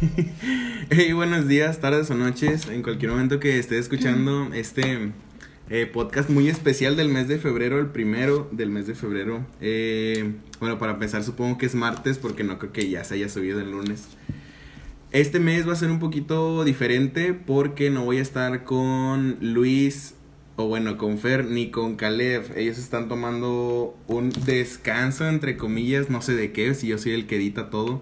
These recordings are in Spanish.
hey, buenos días, tardes o noches, en cualquier momento que esté escuchando este eh, podcast muy especial del mes de febrero, el primero del mes de febrero. Eh, bueno, para empezar supongo que es martes porque no creo que ya se haya subido el lunes. Este mes va a ser un poquito diferente porque no voy a estar con Luis o bueno, con Fer ni con Caleb. Ellos están tomando un descanso entre comillas, no sé de qué, si yo soy el que edita todo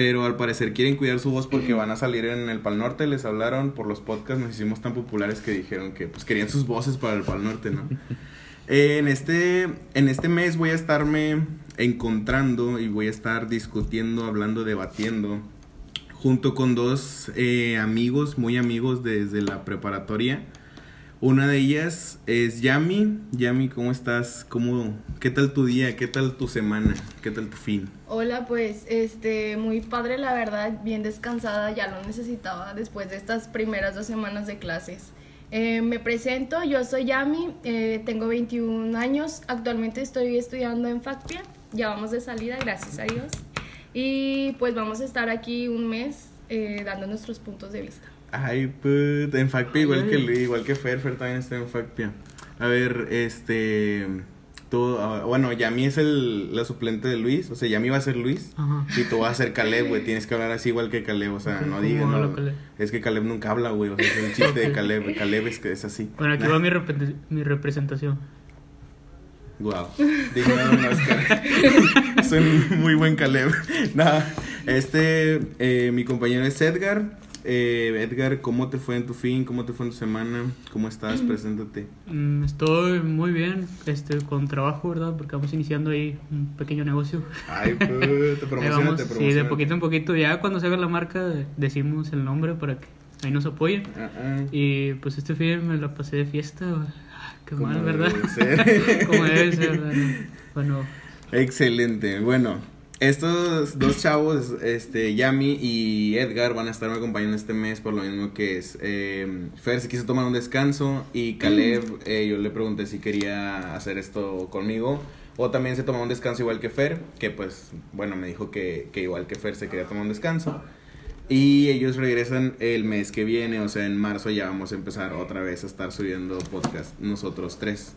pero al parecer quieren cuidar su voz porque van a salir en el Pal Norte, les hablaron por los podcasts, nos hicimos tan populares que dijeron que pues querían sus voces para el Pal Norte, ¿no? en, este, en este mes voy a estarme encontrando y voy a estar discutiendo, hablando, debatiendo junto con dos eh, amigos, muy amigos desde la preparatoria una de ellas es Yami. Yami, ¿cómo estás? ¿Cómo, ¿Qué tal tu día? ¿Qué tal tu semana? ¿Qué tal tu fin? Hola, pues este, muy padre la verdad, bien descansada, ya lo necesitaba después de estas primeras dos semanas de clases. Eh, me presento, yo soy Yami, eh, tengo 21 años, actualmente estoy estudiando en FACPIA, ya vamos de salida, gracias a Dios. Y pues vamos a estar aquí un mes eh, dando nuestros puntos de vista. Ay, put, en FACPIA igual que igual que Fer, Fer también está en FACPIA. A ver, este tú, ah, bueno, Yami es el, la suplente de Luis, o sea, Yami va a ser Luis y tú vas a ser Caleb, güey, tienes que hablar así igual que Caleb, o sea, no digas, no, es que Caleb nunca habla, güey, o sea, es un chiste de Caleb, Caleb es que es así. Bueno, aquí va mi, mi representación. Wow, dime un Oscar. Soy muy buen Caleb. Nada, este, eh, mi compañero es Edgar. Eh, Edgar, ¿cómo te fue en tu fin? ¿Cómo te fue en tu semana? ¿Cómo estás? Mm. Preséntate. Mm, estoy muy bien, este, con trabajo, ¿verdad? Porque vamos iniciando ahí un pequeño negocio. Ay, pues, te promocionate, Sí, de poquito en poquito. Ya cuando se haga la marca, decimos el nombre para que ahí nos apoyen. Ah, ah. Y pues este fin me la pasé de fiesta. Ah, qué mal, ¿verdad? Como debe ser, ¿verdad? Bueno. Excelente. Bueno, estos dos chavos, este, Yami y Edgar, van a estarme acompañando este mes por lo mismo que es. Eh, Fer se quiso tomar un descanso y Caleb, mm. eh, yo le pregunté si quería hacer esto conmigo. O también se tomó un descanso igual que Fer, que pues, bueno, me dijo que, que igual que Fer se quería tomar un descanso. Y ellos regresan el mes que viene, o sea, en marzo ya vamos a empezar otra vez a estar subiendo podcast nosotros tres.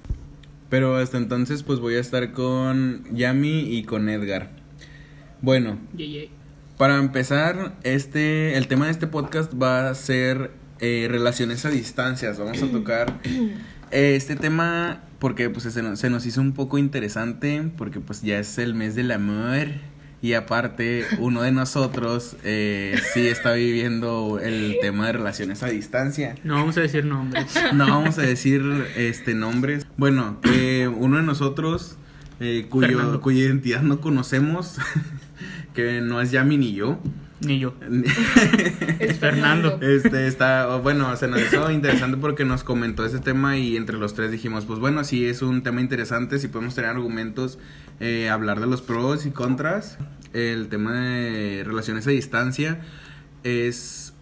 Pero hasta entonces pues voy a estar con Yami y con Edgar. Bueno, para empezar, este, el tema de este podcast va a ser eh, relaciones a distancias. Vamos a tocar eh, este tema porque pues se nos, se nos hizo un poco interesante porque pues ya es el mes del amor y aparte uno de nosotros eh, sí está viviendo el tema de relaciones a distancia. No vamos a decir nombres. No vamos a decir este nombres. Bueno, eh, uno de nosotros cuyo, cuya identidad no conocemos que no es Yami ni yo. Ni yo. es Fernando. Este está, bueno, se nos hizo interesante porque nos comentó ese tema y entre los tres dijimos, pues bueno, sí es un tema interesante, si podemos tener argumentos, eh, hablar de los pros y contras. El tema de relaciones a distancia es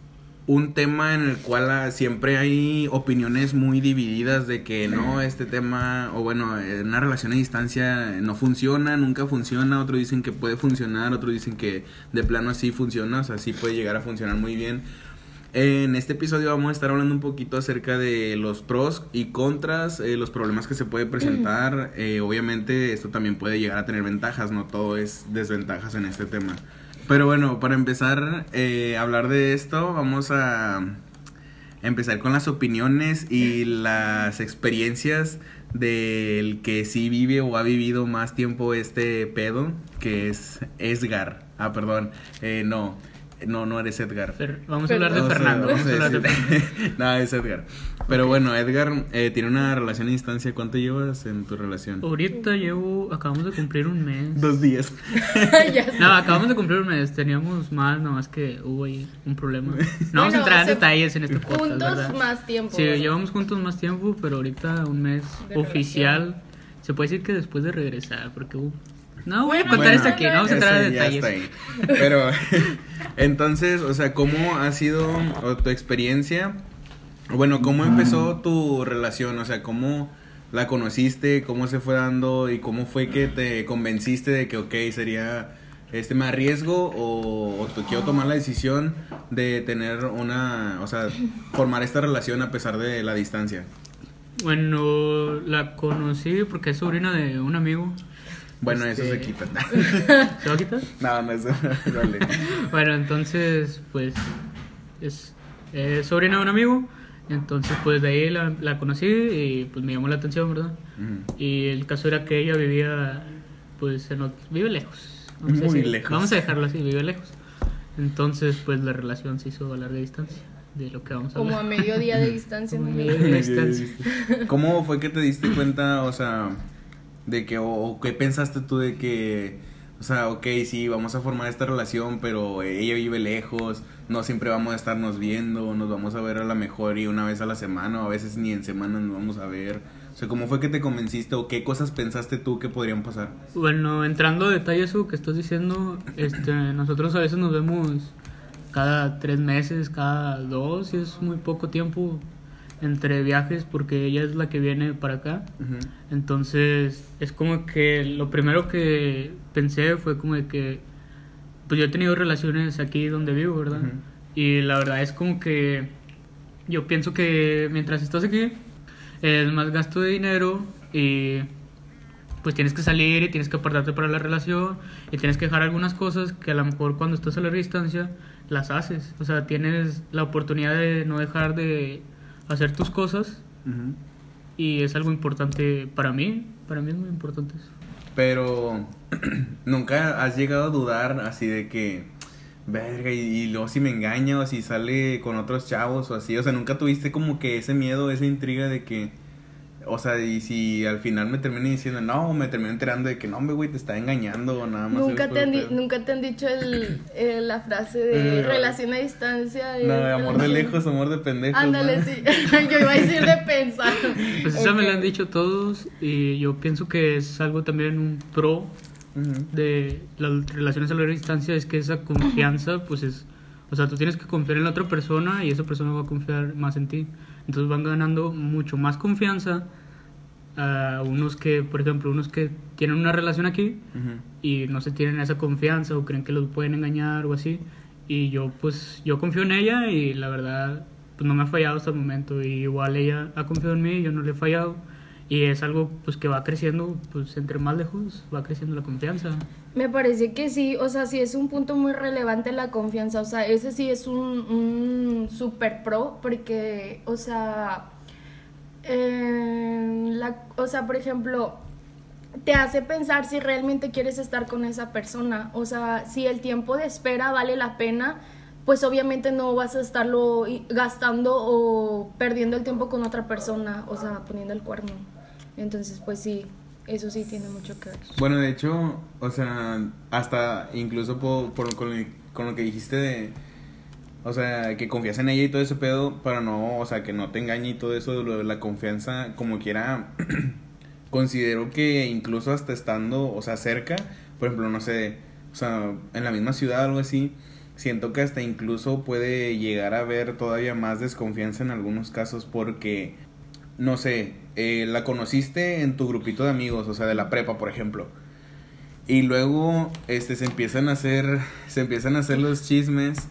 un tema en el cual ah, siempre hay opiniones muy divididas de que no, este tema, o bueno, una relación a distancia no funciona, nunca funciona, otros dicen que puede funcionar, otros dicen que de plano sí funciona, o sea, sí puede llegar a funcionar muy bien. En este episodio vamos a estar hablando un poquito acerca de los pros y contras, eh, los problemas que se puede presentar. Eh, obviamente esto también puede llegar a tener ventajas, no todo es desventajas en este tema. Pero bueno, para empezar eh, a hablar de esto, vamos a empezar con las opiniones y las experiencias del que sí vive o ha vivido más tiempo este pedo, que es Esgar. Ah, perdón, eh, no. No, no eres Edgar. vamos a hablar de Fernando. no, es Edgar. Pero bueno, Edgar eh, tiene una relación a distancia. ¿Cuánto llevas en tu relación? Ahorita llevo, acabamos de cumplir un mes. Dos días. no, acabamos de cumplir un mes. Teníamos más, nada más que hubo ahí un problema. No vamos a entrar en detalles en este podcast. Juntos más tiempo. Sí, llevamos juntos más tiempo, pero ahorita un mes oficial. Se puede decir que después de regresar, porque hubo no voy a contar esto aquí, no vamos a entrar en detalles. Pero, entonces, o sea, ¿cómo ha sido tu experiencia? Bueno, ¿cómo empezó tu relación? O sea, ¿cómo la conociste? ¿Cómo se fue dando? ¿Y cómo fue que te convenciste de que, ok, sería este, me arriesgo o, quiero tomar la decisión de tener una, o sea, formar esta relación a pesar de la distancia? Bueno, la conocí porque es sobrina de un amigo. Bueno, eso se este, quita. ¿Se va a quitar? No, no, eso, dale. bueno, entonces, pues, es, sobrina de un amigo. Entonces, pues de ahí la, la, conocí y pues me llamó la atención, ¿verdad? Y el caso era que ella vivía, pues, en, vive lejos. Muy lejos. Vamos a dejarlo así, vive lejos. Entonces, pues la relación se hizo a larga distancia de lo que vamos a Como a medio día de distancia. medio día de distancia. ¿Cómo fue que te diste cuenta, o sea, de que, o, qué pensaste tú de que, o sea, ok, sí, vamos a formar esta relación, pero ella vive lejos, no siempre vamos a estarnos viendo, nos vamos a ver a la mejor y una vez a la semana, o a veces ni en semana nos vamos a ver. O sea, ¿cómo fue que te convenciste o qué cosas pensaste tú que podrían pasar? Bueno, entrando a detalle eso que estás diciendo, este, nosotros a veces nos vemos cada tres meses, cada dos, y es muy poco tiempo entre viajes porque ella es la que viene para acá. Entonces, es como que lo primero que pensé fue como de que, pues yo he tenido relaciones aquí donde vivo, ¿verdad? Y la verdad es como que yo pienso que mientras estás aquí es más gasto de dinero y pues tienes que salir y tienes que apartarte para la relación y tienes que dejar algunas cosas que a lo mejor cuando estás a la distancia las haces. O sea, tienes la oportunidad de no dejar de hacer tus cosas y es algo importante para mí. Para mí es muy importante eso. Pero nunca has llegado a dudar así de que, verga, y, y, luego si me engaña o si sale con otros chavos o así. O sea, nunca tuviste como que ese miedo, esa intriga de que o sea, y si al final me termina diciendo, no, me termino enterando de que no, güey, te está engañando o nada más. Nunca, te han, nunca te han dicho el, la frase de relación a distancia. No, de amor de lejos, amor de pendejos. Ándale, sí. yo iba a decir de pensar. Pues eso me lo han dicho todos y yo pienso que es algo también un pro de las relaciones a larga distancia, es que esa confianza, pues es. O sea, tú tienes que confiar en la otra persona y esa persona va a confiar más en ti. Entonces van ganando mucho más confianza a unos que, por ejemplo, unos que tienen una relación aquí y no se tienen esa confianza o creen que los pueden engañar o así. Y yo pues yo confío en ella y la verdad pues no me ha fallado hasta el momento. Y igual ella ha confiado en mí y yo no le he fallado. Y es algo pues que va creciendo, pues entre más lejos va creciendo la confianza. Me parece que sí, o sea, sí es un punto muy relevante la confianza, o sea, ese sí es un, un super pro porque, o sea, eh, la, o sea, por ejemplo, te hace pensar si realmente quieres estar con esa persona, o sea, si el tiempo de espera vale la pena, pues obviamente no vas a estarlo gastando o perdiendo el tiempo con otra persona, o sea, poniendo el cuerno. Entonces, pues sí, eso sí tiene mucho que ver. Bueno, de hecho, o sea, hasta incluso por, con, lo que dijiste de, o sea, que confías en ella y todo ese pedo, para no, o sea, que no te engañe y todo eso, de la confianza, como quiera, considero que incluso hasta estando, o sea, cerca, por ejemplo, no sé, o sea, en la misma ciudad o algo así, siento que hasta incluso puede llegar a haber todavía más desconfianza en algunos casos porque no sé, eh, la conociste en tu grupito de amigos, o sea, de la prepa, por ejemplo. Y luego este se empiezan a hacer se empiezan a hacer los chismes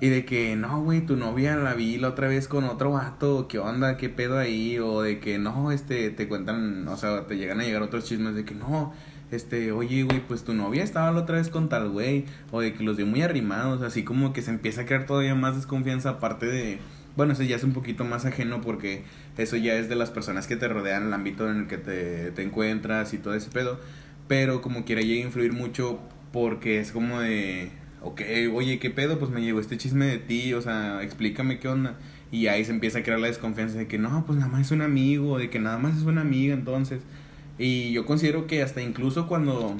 y de que no, güey, tu novia la vi la otra vez con otro vato, ¿qué onda? ¿Qué pedo ahí? O de que no, este te cuentan, o sea, te llegan a llegar otros chismes de que no, este, oye, güey, pues tu novia estaba la otra vez con tal güey, o de que los dio muy arrimados, así como que se empieza a crear todavía más desconfianza aparte de bueno, eso ya es un poquito más ajeno porque eso ya es de las personas que te rodean, el ámbito en el que te, te encuentras y todo ese pedo. Pero como quiera llega a influir mucho porque es como de, ok, oye, ¿qué pedo? Pues me llegó este chisme de ti, o sea, explícame qué onda. Y ahí se empieza a crear la desconfianza de que no, pues nada más es un amigo, de que nada más es una amiga, entonces. Y yo considero que hasta incluso cuando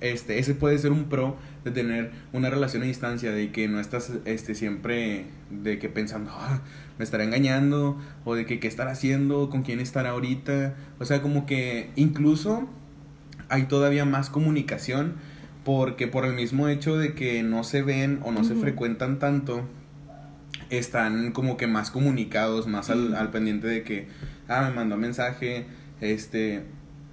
este, ese puede ser un pro de tener una relación a distancia, de que no estás este, siempre de que pensando, ah, me estará engañando, o de que qué estará haciendo, con quién estará ahorita. O sea, como que incluso hay todavía más comunicación, porque por el mismo hecho de que no se ven o no se frecuentan tanto, están como que más comunicados, más al, al pendiente de que, ah, me mandó mensaje, este,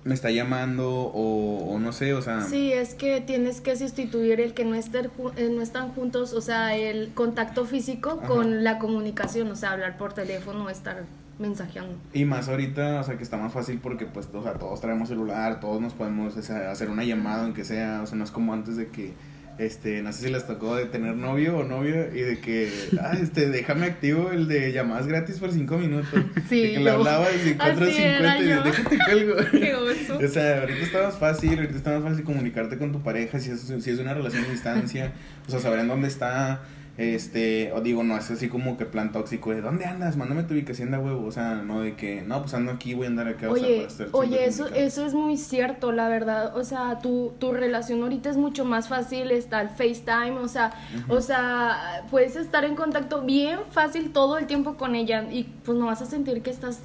me está llamando o, no sé, o sea... Sí, es que tienes que sustituir el que no, estén, eh, no están juntos, o sea, el contacto físico con la comunicación, o sea, hablar por teléfono, estar mensajeando. Y más ahorita, o sea, que está más fácil porque pues, o sea, todos traemos celular, todos nos podemos hacer una llamada aunque sea, o sea, no es como antes de que este, no sé si les tocó de tener novio o novio y de que, ah, este, déjame activo el de llamadas gratis por cinco minutos. Sí. De que le hablaba y 4.50 y déjate cuelgo. Qué oso. o sea, ahorita está más fácil, ahorita está más fácil comunicarte con tu pareja si es, si es una relación a distancia, o sea, saber en dónde está, este, o digo, no es así como que plan tóxico de ¿dónde andas? Mándame tu ubicación de huevo. O sea, no de que, no, pues ando aquí, voy a andar acá. Oye, o sea, oye eso, eso es muy cierto, la verdad. O sea, tu, tu relación ahorita es mucho más fácil, está el FaceTime, o sea, o sea, puedes estar en contacto bien fácil todo el tiempo con ella y pues no vas a sentir que estás,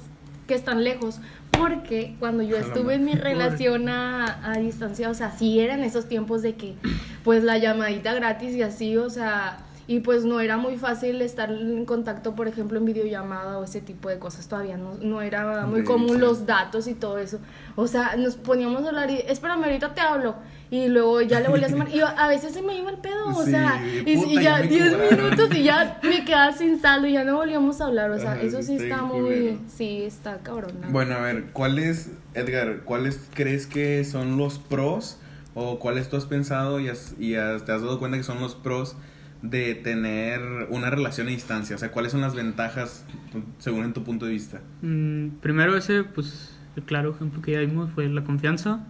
que están lejos. Porque cuando yo estuve en mi relación a, a distancia, o sea, sí eran esos tiempos de que, pues la llamadita gratis y así, o sea y pues no era muy fácil estar en contacto, por ejemplo, en videollamada o ese tipo de cosas todavía, no, no era muy común los datos y todo eso. O sea, nos poníamos a hablar y, espérame, ahorita te hablo. Y luego ya le volvías a llamar. Y a veces se me iba el pedo, o sea, y, ya 10 minutos y ya me quedaba sin saldo y ya no volvíamos a hablar. O sea, eso sí está muy. Sí, está cabrón. Bueno, a ver, ¿cuáles, Edgar, cuáles crees que son los pros o cuáles tú has pensado y, y te has dado cuenta que son los pros? De tener una relación a distancia? O sea, ¿cuáles son las ventajas según en tu punto de vista? Mm, primero ese, pues, el claro ejemplo que ya vimos fue la confianza.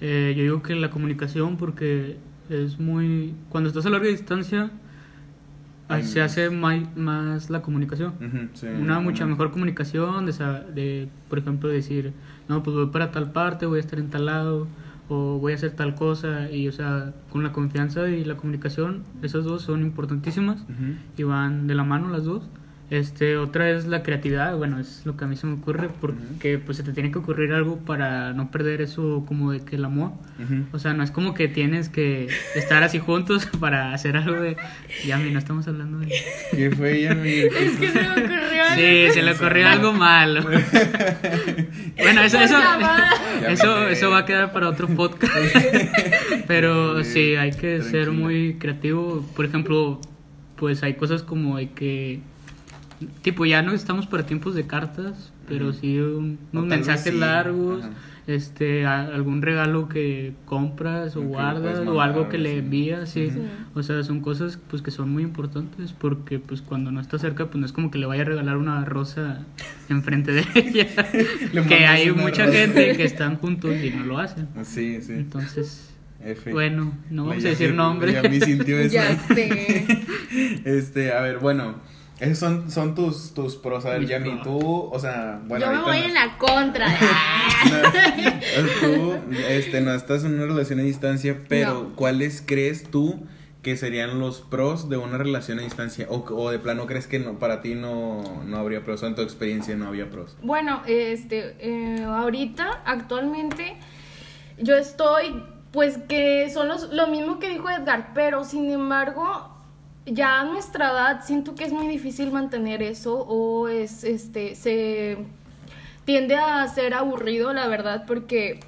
Eh, yo digo que la comunicación porque es muy... Cuando estás a larga distancia se hace más, más la comunicación. una mucha mejor comunicación de, de, por ejemplo, decir, no, pues voy para tal parte, voy a estar en tal lado o voy a hacer tal cosa y o sea con la confianza y la comunicación esas dos son importantísimas y van de la mano las dos este, otra es la creatividad, bueno, es lo que a mí se me ocurre porque pues se te tiene que ocurrir algo para no perder eso como de que el amor. O sea, no es como que tienes que estar así juntos para hacer algo de Yami, no estamos hablando de ¿Qué fue Yami? es que se me ocurrió Sí, se le ocurrió algo malo. bueno, eso eso, eso eso va a quedar para otro podcast. Pero sí, hay que ser muy creativo, por ejemplo, pues hay cosas como de que tipo, ya no estamos para tiempos de cartas, pero sí un, unos mensajes largos, este, algún regalo que compras o guardas o algo que le envías, sí. O sea, son cosas pues que son muy importantes porque pues cuando no está cerca pues no es como que le vaya a regalar una rosa enfrente de ella. que hay mucha gente que están juntos y no lo hacen. Sí, sí. Entonces... Bueno, no vamos a decir nombres. Ya ya sé. Este, a ver, bueno, esos son, son tus, tus pros. A ver, Yami, tú, o sea, bueno. Yo me voy en la contra. tú, este, no estás en una relación a distancia, pero ¿cuáles crees tú que serían los pros de una relación a distancia? O, o de plano crees que no, para ti no, no habría pros, o en tu experiencia no había pros. Bueno, este, eh, ahorita, actualmente, yo estoy, pues que son los, lo mismo que dijo Edgar, pero sin embargo ya a nuestra edad siento que es muy difícil mantener eso o es este se tiende a ser aburrido la verdad porque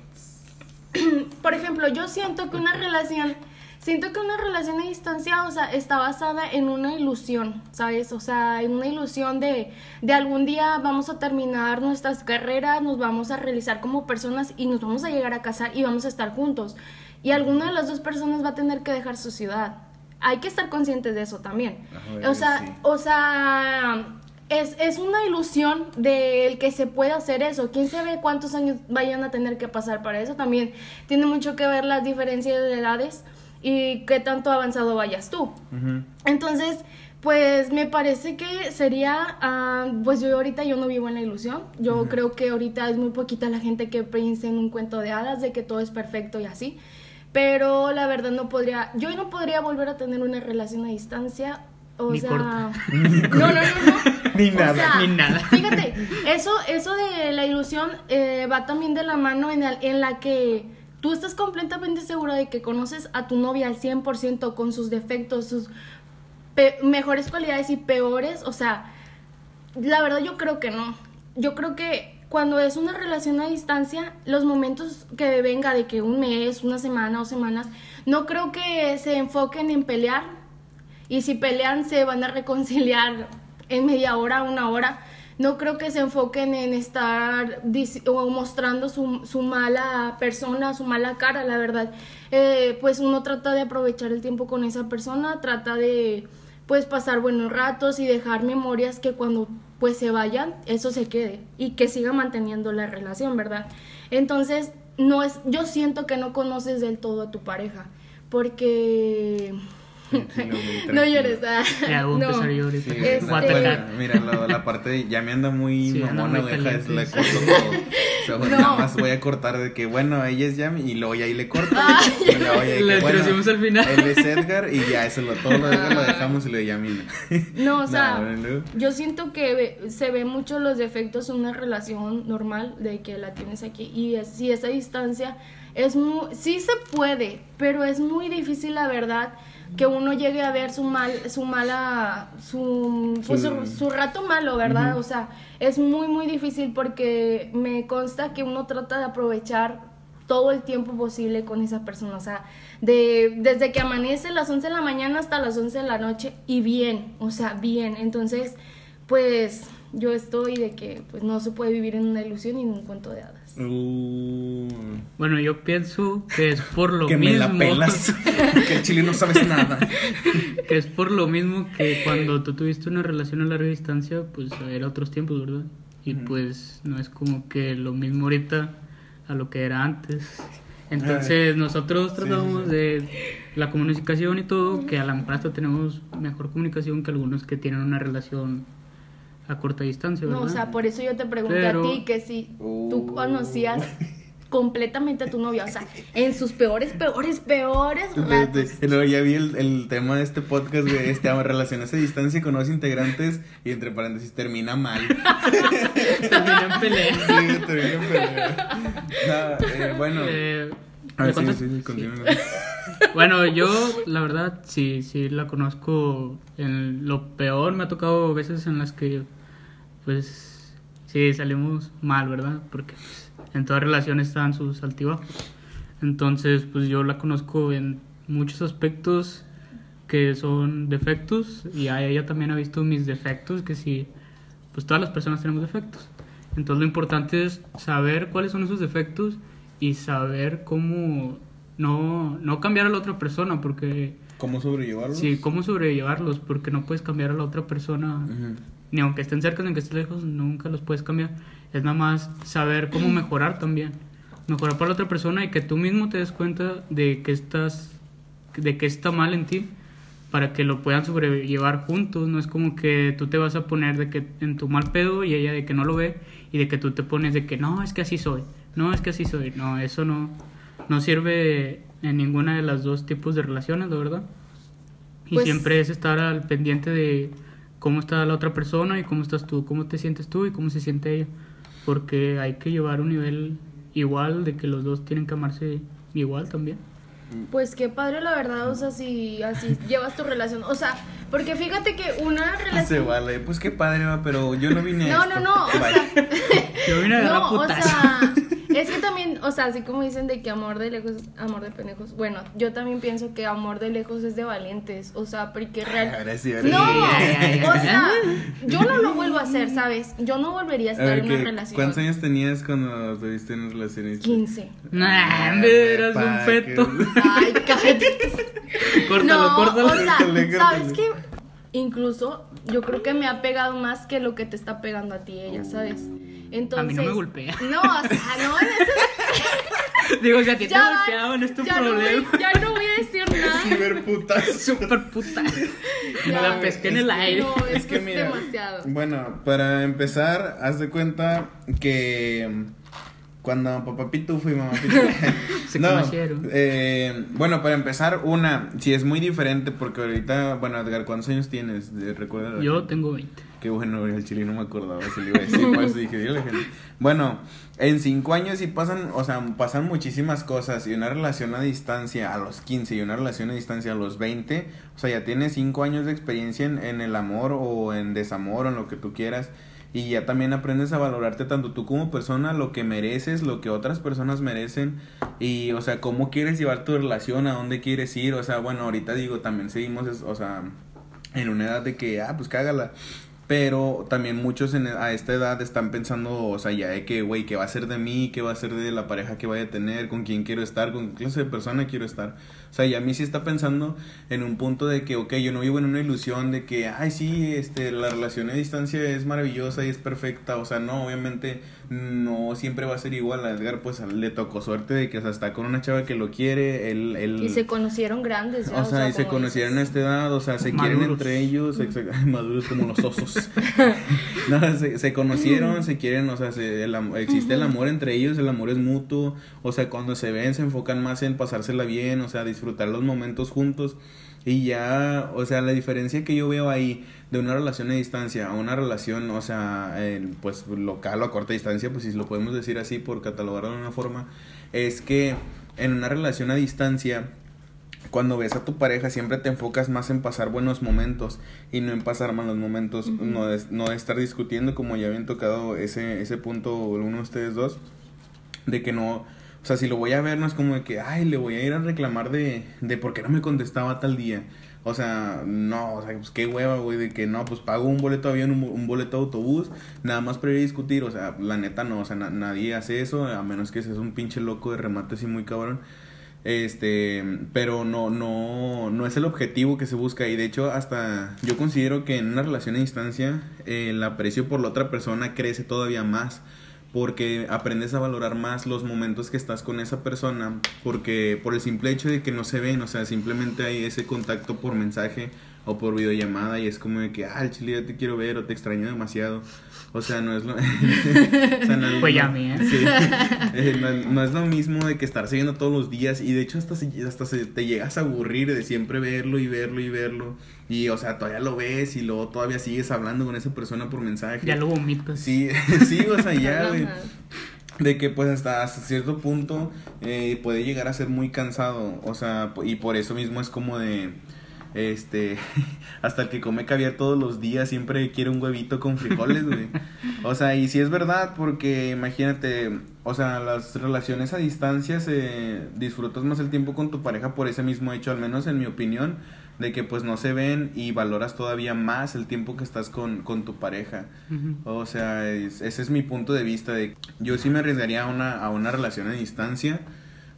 por ejemplo yo siento que una relación siento que una relación a distancia o sea está basada en una ilusión sabes o sea en una ilusión de de algún día vamos a terminar nuestras carreras nos vamos a realizar como personas y nos vamos a llegar a casar y vamos a estar juntos. Y alguna de las dos personas va a tener que dejar su ciudad hay que estar conscientes de eso también. o sea, o sea, es, es, una ilusión del que se pueda hacer eso. ¿Quién sabe cuántos años vayan a tener que pasar para eso? También tiene mucho que ver las diferencias de edades y qué tanto avanzado vayas tú. Entonces, pues me parece que sería, ah, pues yo ahorita yo no vivo en la ilusión. Yo creo que ahorita es muy poquita la gente que piensa en un cuento de hadas de que todo es perfecto y así. Pero la verdad no podría, yo no podría volver a tener una relación a distancia. O sea, no, no, no, no. ni nada, ni nada. Fíjate, eso, eso de la ilusión eh, va también de la mano en, en la que tú estás completamente segura de que conoces a tu novia al 100% con sus defectos, sus mejores cualidades y peores. O sea, la verdad yo creo que no. Yo creo que cuando es una relación a distancia, los momentos que venga de que un mes, una semana o semanas, no creo que se enfoquen en pelear. Y si pelean, se van a reconciliar en media hora, una hora. No creo que se enfoquen en estar o mostrando su, su mala persona, su mala cara, la verdad. Eh, pues uno trata de aprovechar el tiempo con esa persona, trata de pues pasar buenos ratos y dejar memorias que cuando pues se vayan, eso se quede y que siga manteniendo la relación, ¿verdad? Entonces, no es, yo siento que no conoces del todo a tu pareja, porque no llores. Ah, ya, voy a empezar a llorar. Este... mira, la, parte de ya me anda muy sí, mamona, deja es la corto todo. O sea, nada más voy a cortar de que, bueno, ella es Yami y luego ya ahí le corto. y luego ya le bueno, al final. Él es Edgar y ya eso lo, todo lo, lo dejamos y lo de Yami. No, o sea, yo siento que se ve mucho los defectos en una relación normal de que la tienes aquí y si esa distancia es muy, sí se puede, pero es muy difícil la verdad que uno llegue a ver su mal, su mala, su, pues, su, rato malo, ¿verdad? O sea, es muy, muy difícil porque me consta que uno trata de aprovechar todo el tiempo posible con esa persona, o sea, de, desde que amanece las 11 de la mañana hasta las 11 de la noche y bien, o sea, bien, entonces, pues yo estoy de que pues no se puede vivir en una ilusión y en un cuento de hadas. Uh. Bueno, yo pienso que es por lo mismo. Que me la pelas. que el chile no sabes nada. que es por lo mismo que cuando tú tuviste una relación a larga distancia, pues era otros tiempos, ¿verdad? Y pues no es como que lo mismo ahorita a lo que era antes. Entonces nosotros tratamos de la comunicación y todo, que a la mejor tenemos mejor comunicación que algunos que tienen una relación a corta distancia, ¿verdad? No, o sea, por eso yo te pregunté a ti que si tú uh. conocías completamente a tu novia, o sea, en sus peores, peores, peores ratos. ya vi el, el, tema de este podcast, de este, relaciones a distancia con nuevos integrantes y entre paréntesis termina mal. termina en pelea. Sí, termina en pelea. eh, bueno. Eh, a ver, sí, sí, sí, bueno, yo la verdad sí, sí la conozco. En lo peor me ha tocado veces en las que, pues, sí salimos mal, ¿verdad? Porque pues, en toda relación están sus altibajos. Entonces, pues yo la conozco en muchos aspectos que son defectos y ella también ha visto mis defectos, que sí, pues todas las personas tenemos defectos. Entonces lo importante es saber cuáles son esos defectos y saber cómo no, no cambiar a la otra persona, porque... ¿Cómo sobrellevarlos? Sí, cómo sobrellevarlos, porque no puedes cambiar a la otra persona, ni aunque estén cerca ni aunque estén lejos, nunca los puedes cambiar. Es nada más saber cómo mejorar también. Mejorar para la otra persona y que tú mismo te des cuenta de que estás, de que está mal en ti para que lo puedan sobrellevar juntos. No es como que tú te vas a poner de que en tu mal pedo y ella de que no lo ve y de que tú te pones de que no, es que así soy. No, es que así soy. No, eso no, no sirve en ninguna de las dos tipos de relaciones, la verdad. Y pues siempre es estar al pendiente de cómo está la otra persona y cómo estás tú, cómo te sientes tú y cómo se siente ella. Porque hay que llevar un nivel igual de que los dos tienen que amarse igual también. Pues qué padre la verdad, o sea, si así llevas tu relación, o sea, porque fíjate que una relación... Se vale, pues qué padre, pero yo no vine a No, no, no, o sea... yo vine a no, o sea, es que también, o sea, así como dicen de que amor de lejos, amor de pendejos. Bueno, yo también pienso que amor de lejos es de valientes. O sea, porque real. No, o sea, yo no lo vuelvo a hacer, ¿sabes? Yo no volvería a estar en una relación. ¿Cuántos años tenías cuando estuviste en una relación? 15. Nah, eras un feto. Ay, cállate. córtalo, no, córtalo. O sea, ¿sabes qué? Incluso yo creo que me ha pegado más que lo que te está pegando a ti ella, ¿sabes? Entonces, a mí no me golpea. No, o sea, no en ese... Digo, o sea, que te ha golpeado en este problema. No ya no voy a decir nada. Super puta. Super puta. Me la pesqué en el aire. No, es, que, mira, demasiado. Bueno, para empezar, haz de cuenta que cuando papá Pitufo y mamá Pitufo se no, eh, bueno, para empezar, una, si es muy diferente porque ahorita, bueno, Edgar, ¿cuántos años tienes? ¿Recuerda? Yo tengo 20. Qué bueno, el chile no me acordaba si le iba dije. Bueno, en 5 años sí pasan, o sea, pasan muchísimas cosas y una relación a distancia a los 15 y una relación a distancia a los 20, o sea, ya tienes 5 años de experiencia en, en el amor o en desamor o en lo que tú quieras y ya también aprendes a valorarte tanto tú como persona, lo que mereces, lo que otras personas merecen y, o sea, cómo quieres llevar tu relación, a dónde quieres ir, o sea, bueno, ahorita digo, también seguimos, o sea, en una edad de que, ah, pues cágala. Pero también muchos en, a esta edad están pensando, o sea, ya de que, güey, ¿qué va a ser de mí? ¿Qué va a ser de la pareja que vaya a tener? ¿Con quién quiero estar? ¿Con qué clase de persona quiero estar? O sea, ya a mí sí está pensando en un punto de que, ok, yo no vivo en una ilusión de que, ay, sí, este, la relación a distancia es maravillosa y es perfecta. O sea, no, obviamente no siempre va a ser igual. A Edgar, pues le tocó suerte de que, o sea, está con una chava que lo quiere. Él, él... Y se conocieron grandes, O, sea, y se conocieron a esta edad, o sea, se quieren entre ellos, maduros como los osos. no, se, se, conocieron, se quieren, o sea, se, existe el amor entre ellos, el amor es mutuo. O sea, cuando se ven, se enfocan más en pasársela bien, o sea, disfrutar los momentos juntos. Y ya, o sea, la diferencia que yo veo ahí de una relación a distancia a una relación, o sea, pues local o a corta distancia, pues si lo podemos decir así por catalogarlo de una forma, es que en una relación a distancia, cuando ves a tu pareja siempre te enfocas más en pasar buenos momentos y no en pasar malos momentos, no, de, no de estar discutiendo como ya habían tocado ese, ese punto uno de ustedes dos, de que no o sea, si lo voy a ver, no es como de que, ay, le voy a ir a reclamar de, de por qué no me contestaba tal día. O sea, no, o sea, pues qué hueva, güey, de que no, pues pago un boleto de avión, un, boleto de autobús, nada más para ir a discutir. O sea, la neta no, o sea, nadie hace eso, a menos que seas un pinche loco de remate así muy cabrón. Este, pero no, no, no es el objetivo que se busca. Y de hecho, hasta yo considero que en una relación a distancia, el aprecio por la otra persona crece todavía más porque aprendes a valorar más los momentos que estás con esa persona, porque por el simple hecho de que no se ven, o sea, simplemente hay ese contacto por mensaje o por videollamada y es como de que, ah, chile ya te quiero ver o te extraño demasiado. O sea, no es lo... pues ya ¿eh? eh no, es lo mismo de que estar siguiendo todos los días y de hecho hasta, hasta se, te llegas a aburrir de siempre verlo y verlo y verlo. Y, o sea, todavía lo ves y luego todavía sigues hablando con esa persona por mensaje. Ya lo vomitas. Sí, sí, o sea, ya, güey. de que pues hasta, hasta cierto punto eh, puede llegar a ser muy cansado. O sea, y por eso mismo es como de este, hasta el que come caviar todos los días siempre quiere un huevito con frijoles, güey. O sea, y si es verdad, porque imagínate, o sea, las relaciones a distancia se disfrutas más el tiempo con tu pareja por ese mismo hecho, al menos en mi opinión, de que pues no se ven y valoras todavía más el tiempo que estás con, con tu pareja. O sea, ese es mi punto de vista de yo sí me arriesgaría a una, a una relación a distancia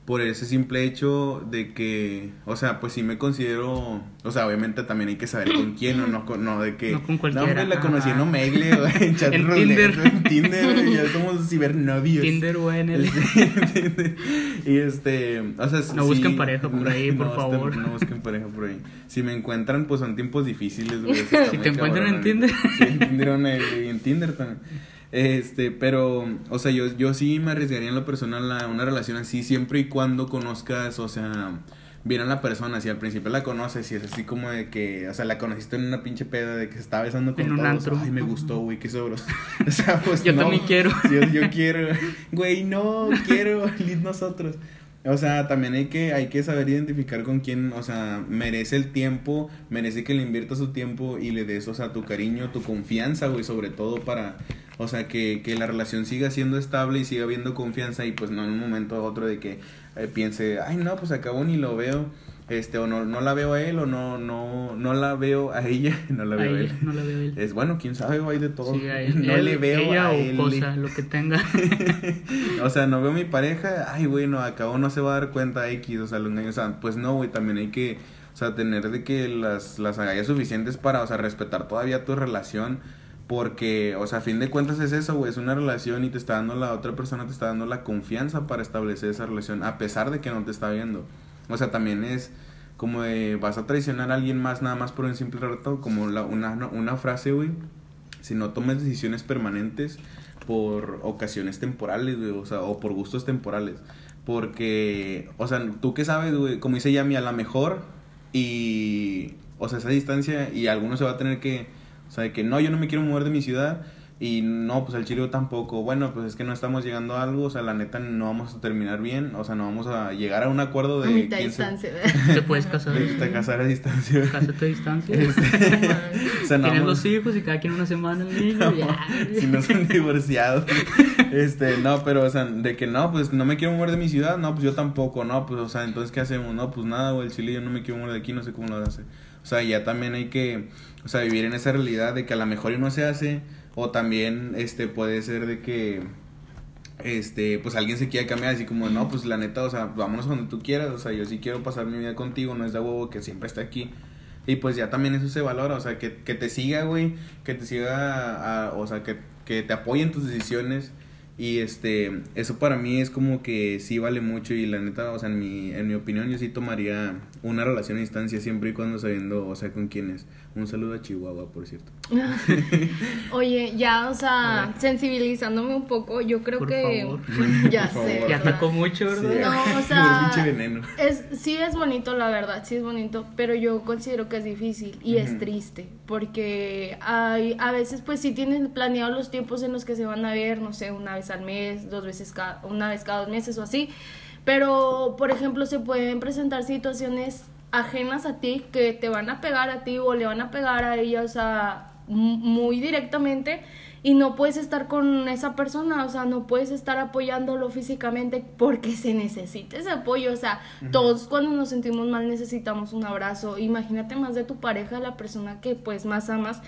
por ese simple hecho de que, o sea, pues sí me considero, o sea, obviamente también hay que saber con quién o no, con, no de que, no con cualquiera. No, la conocí en Omegle o en chat en Tinder, en Tinder, ya somos cibernovios. Tinder o en el... y este, o sea, no busquen pareja por ahí, por favor. no busquen pareja por ahí. Si me encuentran, pues son tiempos difíciles, güey. Si te encuentran en Tinder. Sí, en Tinder en Tinder también. Este, pero, o sea, yo, yo sí me arriesgaría en lo personal a una relación así siempre y cuando conozcas, o sea, bien a la persona. Si al principio la conoces y es así como de que, o sea, la conociste en una pinche peda de que se estaba besando con en un antro. Ay, me gustó, güey, qué sobros. o sea, pues Yo también quiero. Yo, yo quiero. Güey, no, quiero, lead nosotros. O sea, también hay que, hay que saber identificar con quién, o sea, merece el tiempo, merece que le inviertas su tiempo y le des, o sea, tu cariño, tu confianza, güey, sobre todo para, o sea, que, que la relación siga siendo estable y siga habiendo confianza y pues no en un momento u otro de que eh, piense, ay, no, pues acabo ni lo veo este o no, no la veo a él o no no no la veo a ella no la veo a, él. no la veo a él. Es bueno quién sabe hay de todo. Sí, no le veo ella a o él. cosa lo que tenga. O sea no veo a mi pareja ay bueno acabo no se va a dar cuenta X o sea los niños o sea, pues no güey también hay que o sea tener de que las las agallas suficientes para o sea respetar todavía tu relación porque, o sea, a fin de cuentas es eso, güey, es una relación y te está dando la otra persona, te está dando la confianza para establecer esa relación, a pesar de que no te está viendo. O sea, también es como de vas a traicionar a alguien más nada más por un simple rato, como la, una, una frase, güey. Si no tomes decisiones permanentes por ocasiones temporales, güey, o sea, o por gustos temporales. Porque, o sea, tú qué sabes, güey, como dice Yami, a la mejor y, o sea, esa distancia y alguno se va a tener que, sea, de que no, yo no me quiero mover de mi ciudad Y no, pues el chile tampoco. Bueno, pues es que no estamos llegando a algo, o sea, la neta no vamos a terminar bien, o sea, no vamos a llegar a un acuerdo de... A mitad distancia. Se... Te puedes casar. Te casar a distancia. Cásate a distancia. Este... o sea, no, Tienes los hijos y cada quien una semana el niño. ya. Si no son divorciados. este, no, pero, o sea, de que no, pues no me quiero mover de mi ciudad, no, pues yo tampoco, no, pues, o sea, entonces, ¿qué hacemos? No, pues nada, güey, el chile yo no me quiero mover de aquí, no sé cómo lo hace. O sea, ya también hay que, o sea, vivir en esa realidad de que a lo mejor no se hace o también este puede ser de que este, pues alguien se quiera cambiar así como, no, pues la neta, o sea, vámonos donde tú quieras, o sea, yo sí quiero pasar mi vida contigo, no es de huevo que siempre esté aquí. Y pues ya también eso se valora, o sea, que, que te siga, güey, que te siga, o sea, que, que te apoyen tus decisiones. Y este, eso para mí es como que sí vale mucho y la neta, o sea, en mi, en mi opinión yo sí tomaría una relación a distancia siempre y cuando sabiendo, o sea, con quién es. Un saludo a Chihuahua, por cierto. Oye, ya, o sea, sensibilizándome un poco, yo creo que ya sé. Ya atacó mucho, ¿verdad? no, o sea, es sí es bonito la verdad, sí es bonito, pero yo considero que es difícil y es triste, porque hay a veces pues sí tienen planeado los tiempos en los que se van a ver, no sé, una vez al mes, dos veces cada una vez cada dos meses o así. Pero, por ejemplo, se pueden presentar situaciones ajenas a ti que te van a pegar a ti o le van a pegar a ella, o sea, muy directamente y no puedes estar con esa persona, o sea, no puedes estar apoyándolo físicamente porque se necesita ese apoyo, o sea, todos cuando nos sentimos mal necesitamos un abrazo, imagínate más de tu pareja, la persona que pues más amas,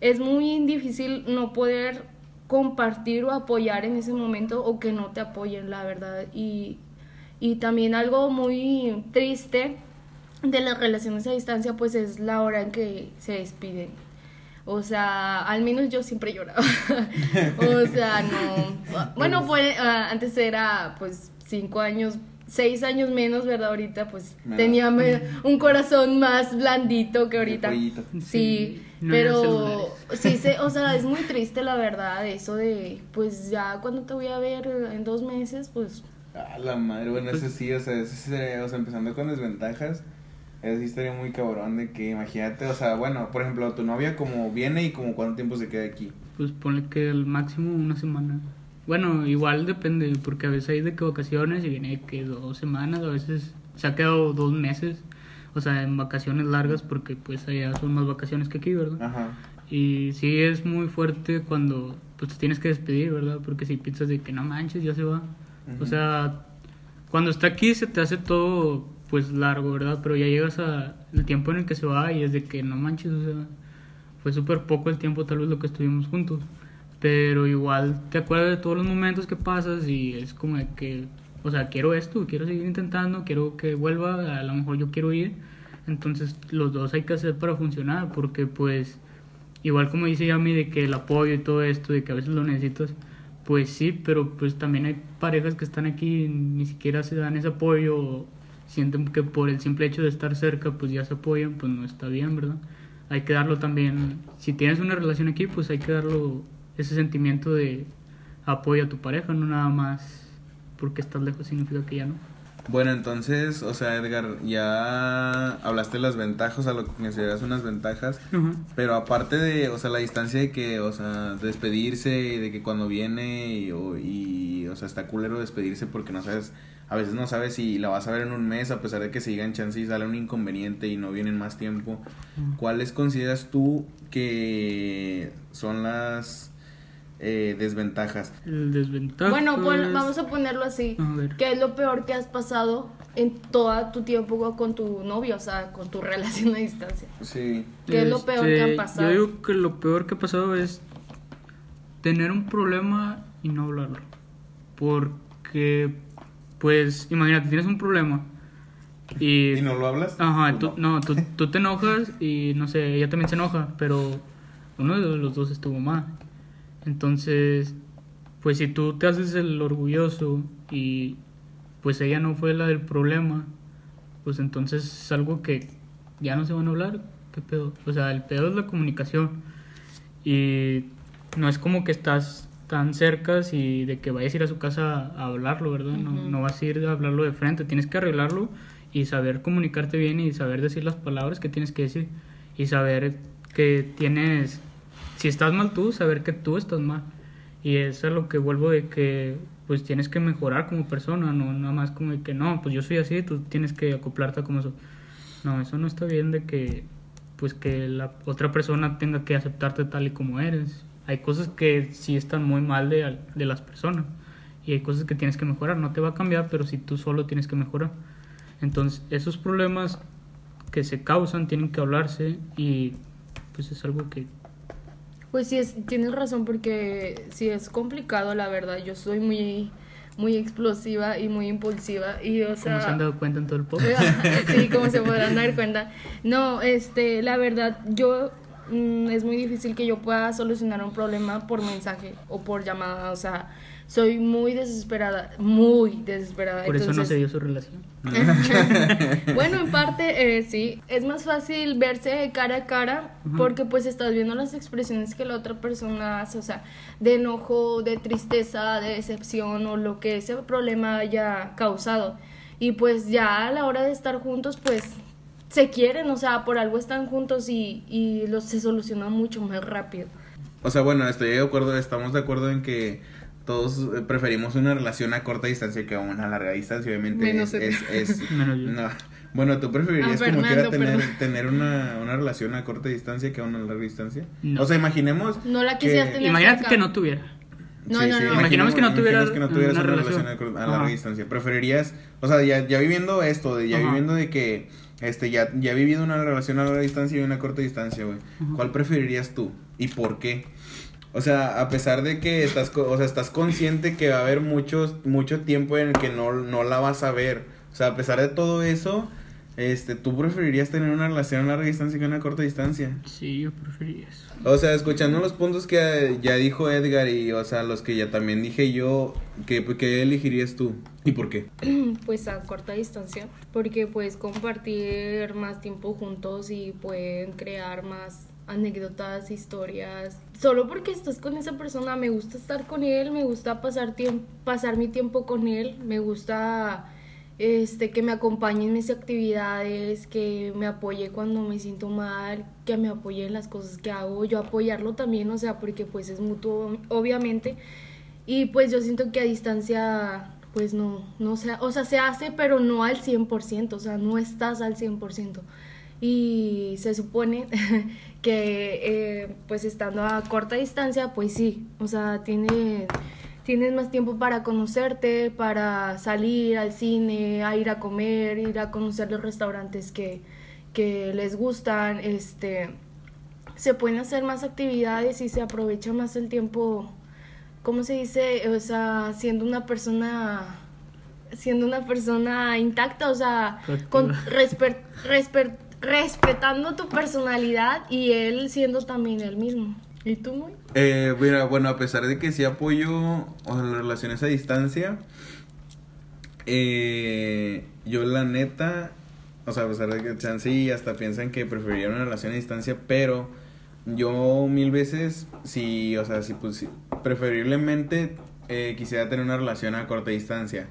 es muy difícil no poder compartir o apoyar en ese momento o que no te apoyen, la verdad, y, y también algo muy triste de las relaciones a distancia, pues es la hora en que se despiden. O sea, al menos yo siempre lloraba. o sea, no. Bueno, pues antes era pues cinco años, seis años menos, ¿verdad? Ahorita pues tenía un corazón más blandito que ahorita. Sí, pero sí, se, o sea, es muy triste la verdad eso de pues ya cuando te voy a ver en dos meses, pues... Ah, la madre, bueno, eso sí, o sea, o sea, empezando con desventajas es historia muy cabrón de que imagínate, o sea, bueno, por ejemplo, tu novia como viene y como cuánto tiempo se queda aquí. Pues ponle que el máximo una semana. Bueno, igual depende, porque a veces hay de que vacaciones y viene que dos semanas, a veces se ha quedado dos meses, o sea, en vacaciones largas, porque pues allá son más vacaciones que aquí, ¿verdad? Ajá. Y sí es muy fuerte cuando pues te tienes que despedir, ¿verdad? Porque si piensas de que no manches, ya se va. O sea, cuando está aquí se te hace todo pues largo, ¿verdad? Pero ya llegas a el tiempo en el que se va y es de que no manches, o sea, fue súper poco el tiempo tal vez lo que estuvimos juntos. Pero igual te acuerdas de todos los momentos que pasas y es como de que, o sea, quiero esto, quiero seguir intentando, quiero que vuelva, a lo mejor yo quiero ir. Entonces los dos hay que hacer para funcionar porque pues igual como dice Yami de que el apoyo y todo esto, de que a veces lo necesitas, pues sí, pero pues también hay parejas que están aquí y ni siquiera se dan ese apoyo sienten que por el simple hecho de estar cerca, pues ya se apoyan, pues no está bien, ¿verdad? Hay que darlo también, si tienes una relación aquí, pues hay que darlo ese sentimiento de apoyo a tu pareja, no nada más porque estás lejos significa que ya no. Bueno, entonces, o sea, Edgar, ya hablaste de las ventajas, a lo que consideras unas ventajas, pero aparte de, o sea, la distancia de que, o sea, despedirse, de que cuando viene y, y, o sea, está culero despedirse porque no sabes a veces no sabes si la vas a ver en un mes a pesar de que sigan chance y sale un inconveniente y no vienen más tiempo. ¿Cuáles consideras tú que son las eh, desventajas? desventaja. Bueno, pues, vamos a ponerlo así. ¿Qué es lo peor que has pasado en todo tu tiempo con tu novio, o sea, con tu relación a distancia? Sí. ¿Qué es lo peor que ha pasado? Yo digo que lo peor que ha pasado es tener un problema y no hablarlo. Porque pues imagínate, tienes un problema. Y, ¿Y no lo hablas? Ajá, tú, no, tú, tú, te enojas y no sé, ella también se enoja, pero uno de los dos estuvo mal. Entonces, pues si tú te haces el orgulloso y pues ella no fue la del problema, pues entonces es algo que ya no se van a hablar. ¿Qué pedo? O sea, el pedo es la comunicación. Y no es como que estás tan cercas y de que vayas a ir a su casa a hablarlo, ¿verdad? no, no vas a ir a hablarlo de frente, tienes que arreglarlo y saber comunicarte bien y saber decir las palabras que tienes que decir y saber que tienes si estás mal tú, saber que tú estás mal. Y eso es lo que vuelvo de que pues tienes que mejorar como persona, no nada más como de que no, pues yo soy así, tú tienes que acoplarte como eso. No, eso no está bien de que pues que la otra persona tenga que aceptarte tal y como eres. Hay cosas que sí están muy mal de, de las personas y hay cosas que tienes que mejorar. No te va a cambiar, pero si tú solo tienes que mejorar. Entonces, esos problemas que se causan tienen que hablarse y pues es algo que pues sí, es, tienes razón porque sí es complicado, la verdad. Yo soy muy muy explosiva y muy impulsiva y o sea como se han dado cuenta en todo el pueblo sí como se podrán dar cuenta no este la verdad yo mm, es muy difícil que yo pueda solucionar un problema por mensaje o por llamada o sea soy muy desesperada, muy desesperada. Por eso no se dio su relación. bueno, en parte eh, sí, es más fácil verse cara a cara porque pues estás viendo las expresiones que la otra persona hace, o sea, de enojo, de tristeza, de decepción o lo que ese problema haya causado. Y pues ya a la hora de estar juntos, pues se quieren, o sea, por algo están juntos y, y los, se soluciona mucho más rápido. O sea, bueno, estoy de acuerdo, estamos de acuerdo en que todos eh, preferimos una relación a corta distancia que a una larga distancia, obviamente. es, Bueno, ¿tú preferirías ah, como quiera tener, tener una, una, relación a corta distancia que a una larga distancia? O sea, imaginemos. No la quisieras tener. Imagínate que no tuviera. No, no, no. Imaginemos que no tuvieras, que no tuvieras una, relación, a, larga distancia. ¿Preferirías, o sea, ya, ya viviendo esto, de, ya viviendo de que este ya, ya vivido una relación a larga distancia y una corta distancia, güey? ¿Cuál preferirías tú? ¿Y por qué? O sea, a pesar de que estás, o sea, estás consciente que va a haber muchos, mucho tiempo en el que no, no la vas a ver. O sea, a pesar de todo eso, este, ¿tú preferirías tener una relación a larga distancia que a una corta distancia? Sí, yo preferiría eso. O sea, escuchando los puntos que ya dijo Edgar y, o sea, los que ya también dije yo, ¿qué, qué elegirías tú? ¿Y por qué? Pues a corta distancia, porque puedes compartir más tiempo juntos y pueden crear más anécdotas, historias. Solo porque estás con esa persona, me gusta estar con él, me gusta pasar, tiempo, pasar mi tiempo con él, me gusta este, que me acompañe en mis actividades, que me apoye cuando me siento mal, que me apoye en las cosas que hago, yo apoyarlo también, o sea, porque pues es mutuo, obviamente. Y pues yo siento que a distancia, pues no, no sea, o sea, se hace, pero no al 100%, o sea, no estás al 100% y se supone que eh, pues estando a corta distancia pues sí, o sea, tiene, tienes más tiempo para conocerte, para salir al cine, a ir a comer, ir a conocer los restaurantes que, que les gustan, este se pueden hacer más actividades y se aprovecha más el tiempo, ¿cómo se dice? O sea, siendo una persona siendo una persona intacta, o sea, con respeto respetando tu personalidad y él siendo también el mismo. ¿Y tú, muy? Eh, mira, bueno, a pesar de que sí apoyo las relaciones a distancia, eh, yo la neta, o sea, a pesar de que sean sí, hasta piensan que preferiría una relación a distancia, pero yo mil veces, sí, o sea, sí, pues preferiblemente eh, quisiera tener una relación a corta distancia,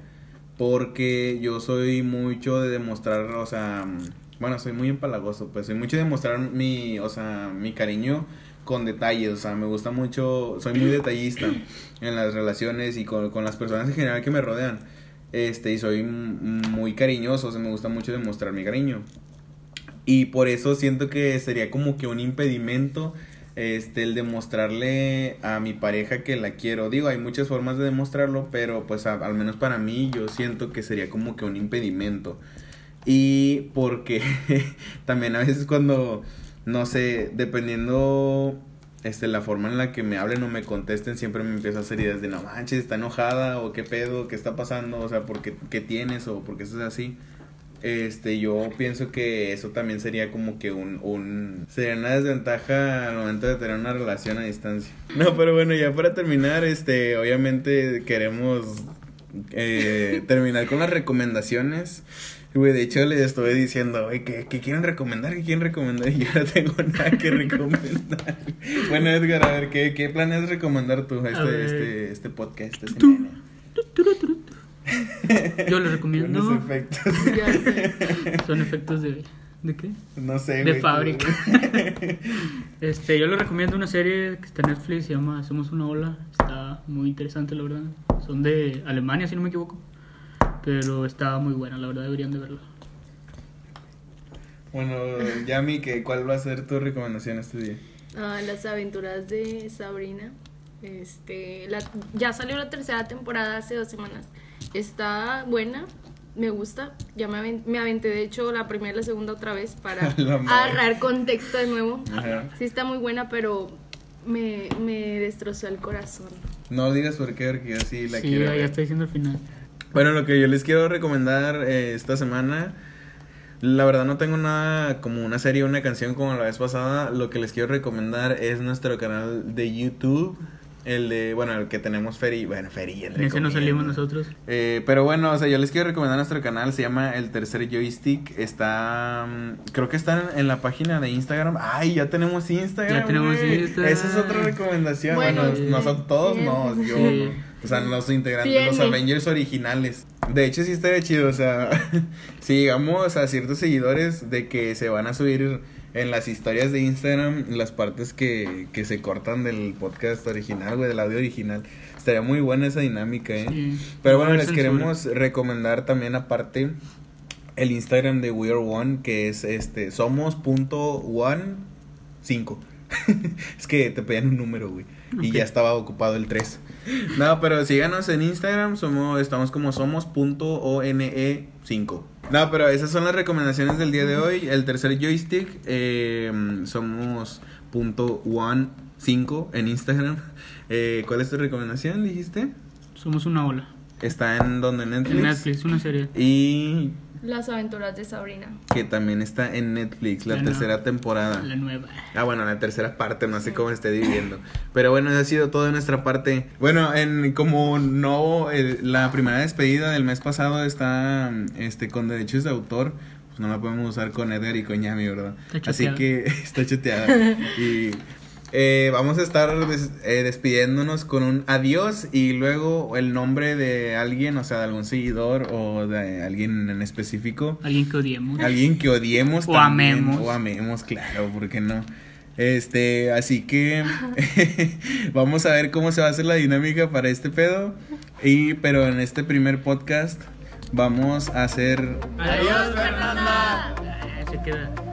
porque yo soy mucho de demostrar, o sea bueno, soy muy empalagoso, pues soy mucho de mostrar mi, o sea, mi cariño con detalles, o sea, me gusta mucho, soy muy detallista en las relaciones y con, con las personas en general que me rodean. Este, y soy muy cariñoso, o sea, me gusta mucho demostrar mi cariño. Y por eso siento que sería como que un impedimento este el demostrarle a mi pareja que la quiero. Digo, hay muchas formas de demostrarlo, pero pues al menos para mí yo siento que sería como que un impedimento. Y porque también a veces cuando, no sé, dependiendo este, la forma en la que me hablen o me contesten, siempre me empiezo a hacer ideas de no manches, está enojada o qué pedo, qué está pasando, o sea, ¿por qué, tienes o por qué estás así? Este, yo pienso que eso también sería como que un, un, sería una desventaja al momento de tener una relación a distancia. No, pero bueno, ya para terminar, este, obviamente queremos eh, terminar con las recomendaciones. Güey, de hecho le estuve diciendo, güey, ¿qué, quieren recomendar? ¿Qué quieren recomendar? Y yo no tengo nada que recomendar. bueno, Edgar, a ver, ¿qué, qué planeas recomendar tú a este, este, este podcast? Este yo le recomiendo. Son efectos. Son efectos de ¿De qué? No sé. De fábrica. este, yo le recomiendo una serie que está en Netflix, se llama Somos una ola. Está muy interesante, la verdad. Son de Alemania, si no me equivoco. Pero está muy buena, la verdad, deberían de verla. Bueno, Yami, ¿cuál va a ser tu recomendación este día? Ah, las aventuras de Sabrina. Este, la, ya salió la tercera temporada hace dos semanas. Está buena, me gusta. Ya me, me aventé, de hecho, la primera y la segunda otra vez para agarrar contexto de nuevo. Sí, está muy buena, pero me, me destrozó el corazón. No digas por qué, porque yo sí la sí, quiero. ya estoy diciendo el final. Bueno, lo que yo les quiero recomendar eh, esta semana. La verdad no tengo nada como una serie o una canción como la vez pasada. Lo que les quiero recomendar es nuestro canal de YouTube el de, bueno, el que tenemos Feri, bueno, Feri. En ese no salimos nosotros. Eh, pero bueno, o sea, yo les quiero recomendar nuestro canal, se llama El Tercer Joystick. Está, mm, creo que está en, la página de Instagram. Ay, ya tenemos Instagram. Ya tenemos Instagram. Esa es otra recomendación. Bueno, nosotros todos no, yo O sea, los integrantes, los Avengers originales. De hecho, sí estaría chido, o sea, si llegamos a ciertos seguidores de que se van a subir en las historias de Instagram las partes que, que se cortan del podcast original, güey, del audio original. Estaría muy buena esa dinámica, ¿eh? Pero bueno, les queremos recomendar también aparte el Instagram de We Are One, que es este, somos.one5. es que te pedían un número, güey. Y ya estaba ocupado el 3. No, pero síganos en Instagram, somos, estamos como somos.one5. No, pero esas son las recomendaciones del día de hoy. El tercer joystick, eh, somos punto one cinco en Instagram. Eh, ¿Cuál es tu recomendación, dijiste? Somos una ola. Está en donde Netflix. En Netflix, una serie. Y las aventuras de Sabrina. Que también está en Netflix, la, tercera temporada. La nueva. Ah, bueno, la tercera parte, no sé cómo esté dividiendo. Pero bueno, eso ha sido todo de nuestra parte. Bueno, en como no, la primera despedida del mes pasado está este con derechos de autor. Pues no la podemos usar con Eder y con Yami, ¿verdad? Así que está chuteada. y eh, vamos a estar eh, despidiéndonos con un adiós y luego el nombre de alguien, o sea, de algún seguidor o de alguien en específico. Alguien que odiemos. Alguien que odiemos o amemos. O amemos, claro, ¿por qué no? Este, así que vamos a ver cómo se va a hacer la dinámica para este pedo. Y, pero en este primer podcast vamos a hacer. Adiós, Fernanda. Se queda.